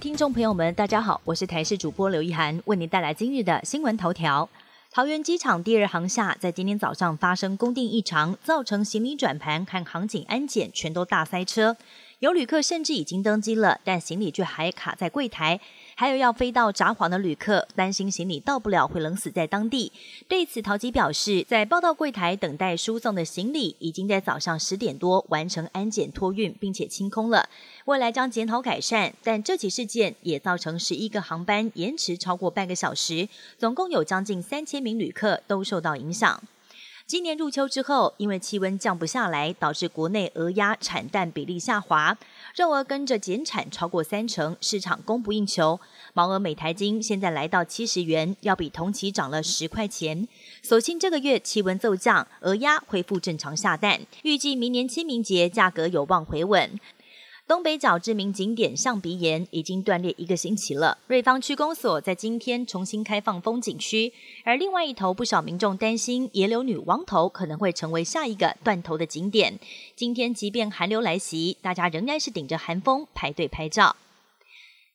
听众朋友们，大家好，我是台视主播刘一涵，为您带来今日的新闻头条。桃园机场第二航厦在今天早上发生供电异常，造成行李转盘看航警安检全都大塞车。有旅客甚至已经登机了，但行李却还卡在柜台。还有要飞到札幌的旅客，担心行李到不了会冷死在当地。对此，陶吉表示，在报到柜台等待输送的行李，已经在早上十点多完成安检托运，并且清空了。未来将检讨改善。但这起事件也造成十一个航班延迟超过半个小时，总共有将近三千名旅客都受到影响。今年入秋之后，因为气温降不下来，导致国内鹅鸭产蛋比例下滑，肉鹅跟着减产超过三成，市场供不应求。毛鹅每台斤现在来到七十元，要比同期涨了十块钱。所幸这个月气温骤降，鹅鸭恢复正常下蛋，预计明年清明节价格有望回稳。东北角知名景点象鼻岩已经断裂一个星期了。瑞芳区公所在今天重新开放风景区，而另外一头不少民众担心野柳女王头可能会成为下一个断头的景点。今天即便寒流来袭，大家仍然是顶着寒风排队拍照。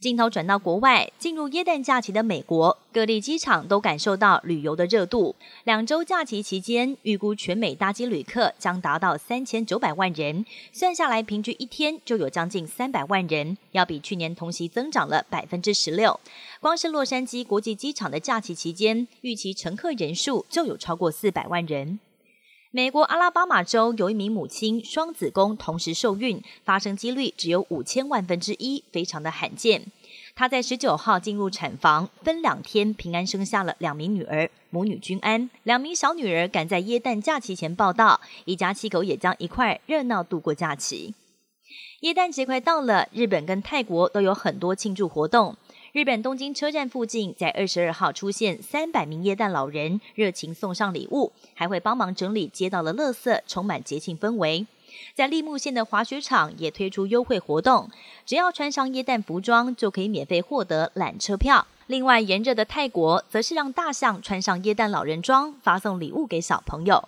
镜头转到国外，进入耶诞假期的美国各地机场都感受到旅游的热度。两周假期期间，预估全美搭机旅客将达到三千九百万人，算下来平均一天就有将近三百万人，要比去年同期增长了百分之十六。光是洛杉矶国际机场的假期期间，预期乘客人数就有超过四百万人。美国阿拉巴马州有一名母亲双子宫同时受孕，发生几率只有五千万分之一，非常的罕见。她在十九号进入产房，分两天平安生下了两名女儿，母女均安。两名小女儿赶在耶诞假期前报道，一家七口也将一块热闹度过假期。耶诞节快到了，日本跟泰国都有很多庆祝活动。日本东京车站附近，在二十二号出现三百名耶诞老人，热情送上礼物，还会帮忙整理街道的垃圾，充满节庆氛围。在立木县的滑雪场也推出优惠活动，只要穿上耶诞服装，就可以免费获得缆车票。另外，炎热的泰国则是让大象穿上耶诞老人装，发送礼物给小朋友。